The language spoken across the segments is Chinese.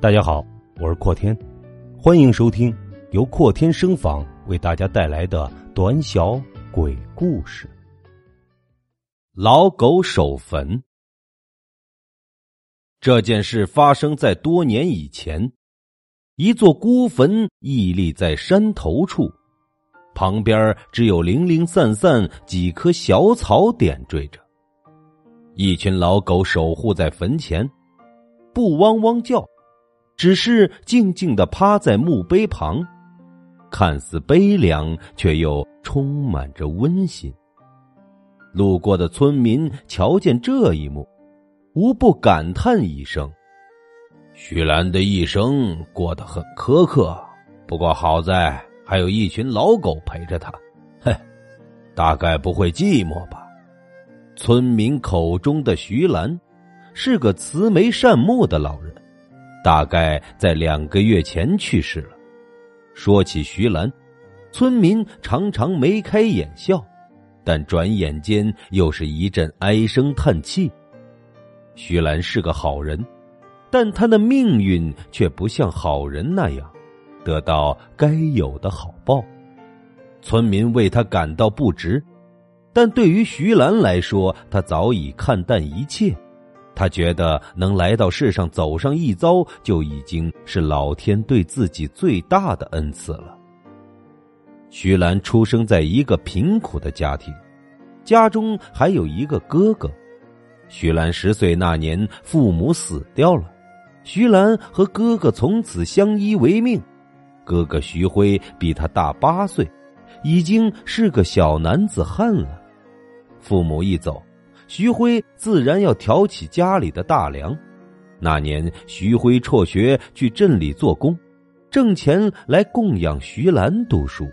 大家好，我是阔天，欢迎收听由阔天声访为大家带来的短小鬼故事。老狗守坟。这件事发生在多年以前，一座孤坟屹立在山头处，旁边只有零零散散几棵小草点缀着。一群老狗守护在坟前，不汪汪叫。只是静静的趴在墓碑旁，看似悲凉，却又充满着温馨。路过的村民瞧见这一幕，无不感叹一声：“徐兰的一生过得很苛刻，不过好在还有一群老狗陪着他，嘿，大概不会寂寞吧。”村民口中的徐兰，是个慈眉善目的老人。大概在两个月前去世了。说起徐兰，村民常常眉开眼笑，但转眼间又是一阵唉声叹气。徐兰是个好人，但他的命运却不像好人那样得到该有的好报。村民为他感到不值，但对于徐兰来说，他早已看淡一切。他觉得能来到世上走上一遭，就已经是老天对自己最大的恩赐了。徐兰出生在一个贫苦的家庭，家中还有一个哥哥。徐兰十岁那年，父母死掉了，徐兰和哥哥从此相依为命。哥哥徐辉比他大八岁，已经是个小男子汉了。父母一走。徐辉自然要挑起家里的大梁。那年，徐辉辍学去镇里做工，挣钱来供养徐兰读书。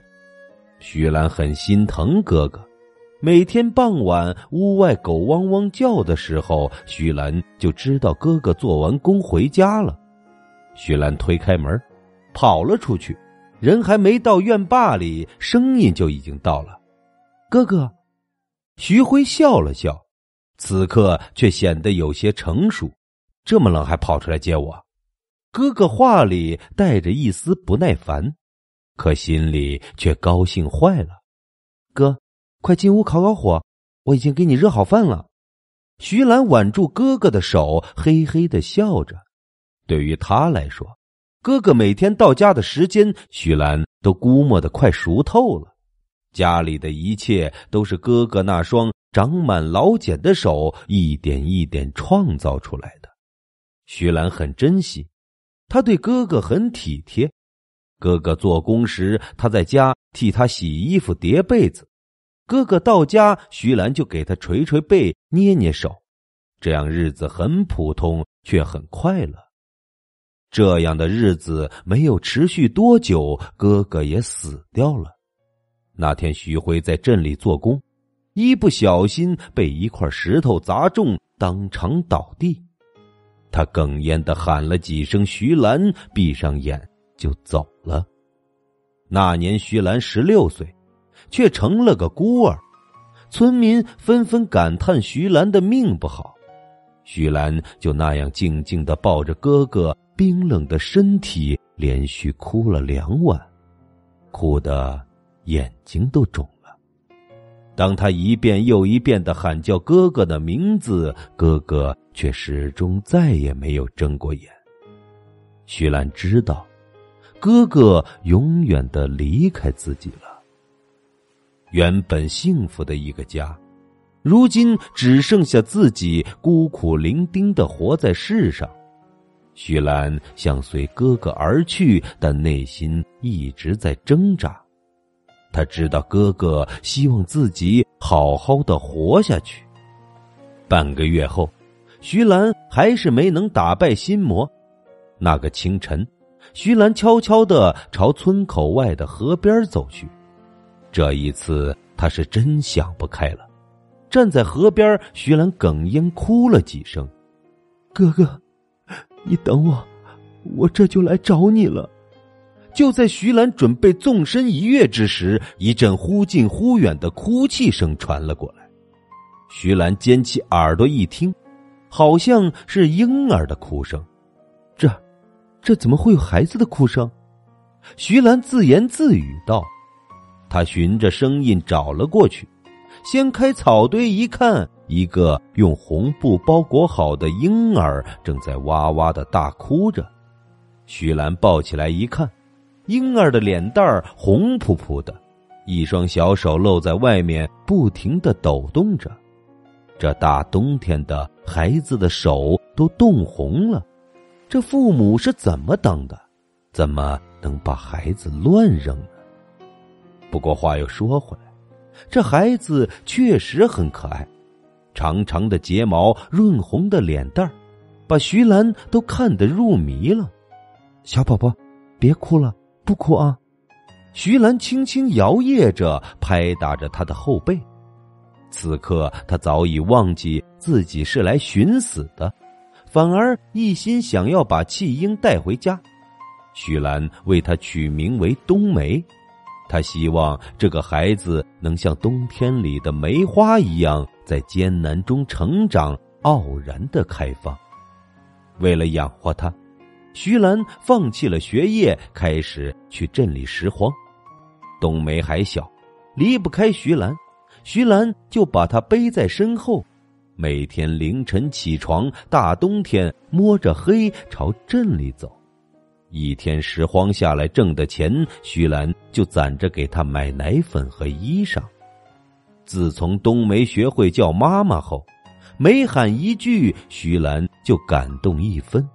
徐兰很心疼哥哥，每天傍晚屋外狗汪汪叫的时候，徐兰就知道哥哥做完工回家了。徐兰推开门，跑了出去，人还没到院坝里，声音就已经到了：“哥哥。”徐辉笑了笑。此刻却显得有些成熟，这么冷还跑出来接我。哥哥话里带着一丝不耐烦，可心里却高兴坏了。哥，快进屋烤烤火，我已经给你热好饭了。徐兰挽住哥哥的手，嘿嘿的笑着。对于他来说，哥哥每天到家的时间，徐兰都估摸的快熟透了。家里的一切都是哥哥那双。长满老茧的手一点一点创造出来的，徐兰很珍惜，他对哥哥很体贴。哥哥做工时，他在家替他洗衣服、叠被子；哥哥到家，徐兰就给他捶捶背、捏捏手。这样日子很普通，却很快乐。这样的日子没有持续多久，哥哥也死掉了。那天，徐辉在镇里做工。一不小心被一块石头砸中，当场倒地。他哽咽的喊了几声“徐兰”，闭上眼就走了。那年徐兰十六岁，却成了个孤儿。村民纷纷感叹徐兰的命不好。徐兰就那样静静的抱着哥哥冰冷的身体，连续哭了两晚，哭得眼睛都肿。当他一遍又一遍的喊叫哥哥的名字，哥哥却始终再也没有睁过眼。徐兰知道，哥哥永远的离开自己了。原本幸福的一个家，如今只剩下自己孤苦伶仃的活在世上。徐兰想随哥哥而去，但内心一直在挣扎。他知道哥哥希望自己好好的活下去。半个月后，徐兰还是没能打败心魔。那个清晨，徐兰悄悄的朝村口外的河边走去。这一次，他是真想不开了。站在河边，徐兰哽咽哭了几声：“哥哥，你等我，我这就来找你了。”就在徐兰准备纵身一跃之时，一阵忽近忽远的哭泣声传了过来。徐兰尖起耳朵一听，好像是婴儿的哭声。这，这怎么会有孩子的哭声？徐兰自言自语道：“他循着声音找了过去，掀开草堆一看，一个用红布包裹好的婴儿正在哇哇的大哭着。徐兰抱起来一看，婴儿的脸蛋儿红扑扑的，一双小手露在外面，不停的抖动着。这大冬天的，孩子的手都冻红了。这父母是怎么当的？怎么能把孩子乱扔呢？不过话又说回来，这孩子确实很可爱，长长的睫毛，润红的脸蛋儿，把徐兰都看得入迷了。小宝宝，别哭了，不哭啊！徐兰轻轻摇曳着，拍打着他的后背。此刻，他早已忘记自己是来寻死的，反而一心想要把弃婴带回家。徐兰为他取名为冬梅，他希望这个孩子能像冬天里的梅花一样，在艰难中成长，傲然的开放。为了养活他，徐兰放弃了学业，开始去镇里拾荒。冬梅还小，离不开徐兰，徐兰就把她背在身后，每天凌晨起床，大冬天摸着黑朝镇里走。一天拾荒下来挣的钱，徐兰就攒着给她买奶粉和衣裳。自从冬梅学会叫妈妈后，每喊一句，徐兰就感动一分，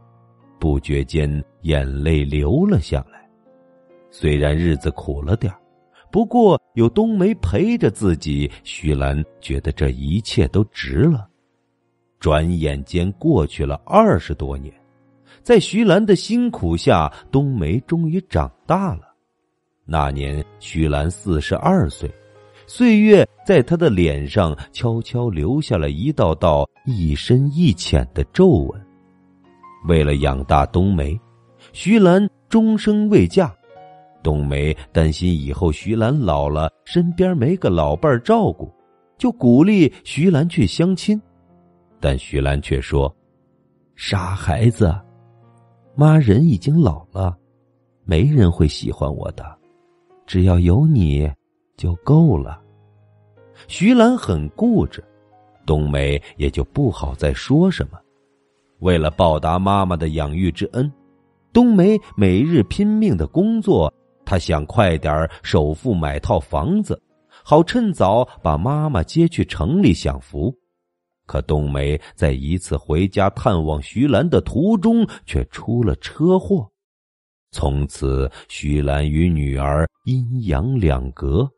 不觉间眼泪流了下来。虽然日子苦了点不过有冬梅陪着自己，徐兰觉得这一切都值了。转眼间过去了二十多年。在徐兰的辛苦下，冬梅终于长大了。那年，徐兰四十二岁，岁月在她的脸上悄悄留下了一道道一深一浅的皱纹。为了养大冬梅，徐兰终生未嫁。冬梅担心以后徐兰老了，身边没个老伴照顾，就鼓励徐兰去相亲。但徐兰却说：“傻孩子。”妈，人已经老了，没人会喜欢我的，只要有你就够了。徐兰很固执，冬梅也就不好再说什么。为了报答妈妈的养育之恩，冬梅每日拼命的工作。她想快点首付买套房子，好趁早把妈妈接去城里享福。可冬梅在一次回家探望徐兰的途中，却出了车祸。从此，徐兰与女儿阴阳两隔，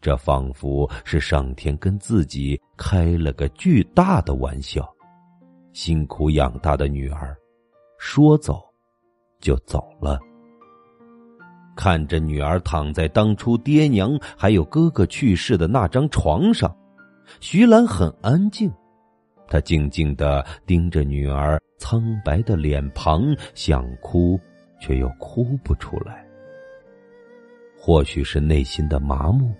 这仿佛是上天跟自己开了个巨大的玩笑。辛苦养大的女儿，说走就走了。看着女儿躺在当初爹娘还有哥哥去世的那张床上，徐兰很安静。他静静的盯着女儿苍白的脸庞，想哭，却又哭不出来。或许是内心的麻木，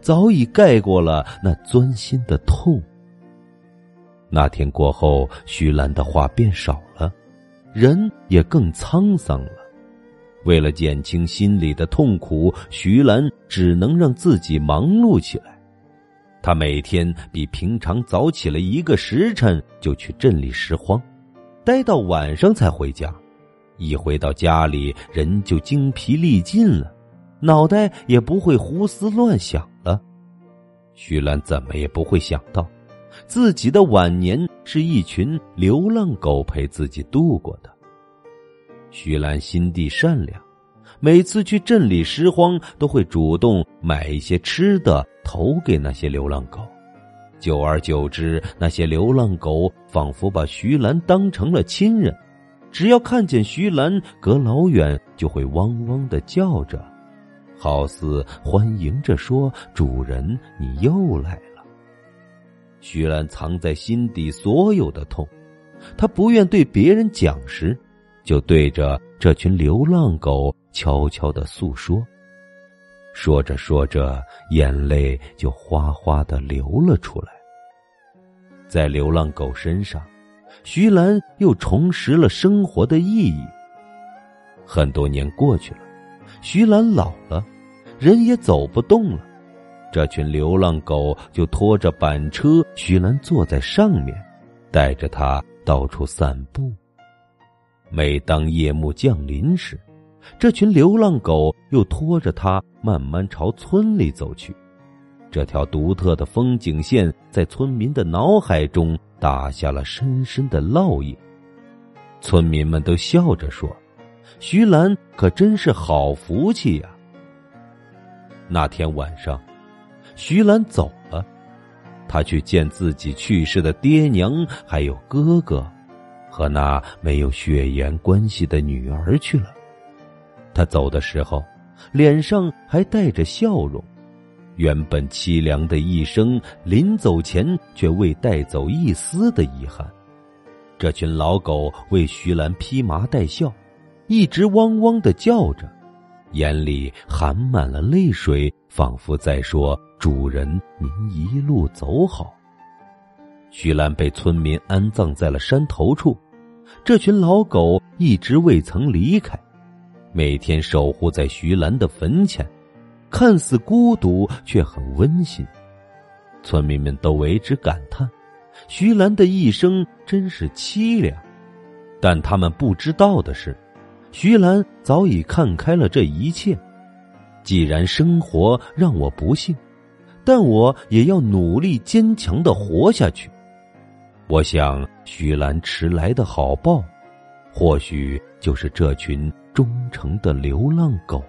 早已盖过了那钻心的痛。那天过后，徐兰的话变少了，人也更沧桑了。为了减轻心里的痛苦，徐兰只能让自己忙碌起来。他每天比平常早起了一个时辰，就去镇里拾荒，待到晚上才回家。一回到家里，人就精疲力尽了，脑袋也不会胡思乱想了。徐兰怎么也不会想到，自己的晚年是一群流浪狗陪自己度过的。徐兰心地善良。每次去镇里拾荒，都会主动买一些吃的投给那些流浪狗。久而久之，那些流浪狗仿佛把徐兰当成了亲人，只要看见徐兰，隔老远就会汪汪的叫着，好似欢迎着说：“主人，你又来。”徐兰藏在心底所有的痛，她不愿对别人讲时，就对着这群流浪狗。悄悄的诉说，说着说着，眼泪就哗哗的流了出来。在流浪狗身上，徐兰又重拾了生活的意义。很多年过去了，徐兰老了，人也走不动了，这群流浪狗就拖着板车，徐兰坐在上面，带着它到处散步。每当夜幕降临时，这群流浪狗又拖着它慢慢朝村里走去。这条独特的风景线在村民的脑海中打下了深深的烙印。村民们都笑着说：“徐兰可真是好福气呀！”那天晚上，徐兰走了，他去见自己去世的爹娘，还有哥哥。和那没有血缘关系的女儿去了。他走的时候，脸上还带着笑容。原本凄凉的一生，临走前却未带走一丝的遗憾。这群老狗为徐兰披麻戴孝，一直汪汪的叫着，眼里含满了泪水，仿佛在说：“主人，您一路走好。”徐兰被村民安葬在了山头处，这群老狗一直未曾离开，每天守护在徐兰的坟前，看似孤独却很温馨。村民们都为之感叹：徐兰的一生真是凄凉。但他们不知道的是，徐兰早已看开了这一切。既然生活让我不幸，但我也要努力坚强的活下去。我想，徐兰迟来的好报，或许就是这群忠诚的流浪狗。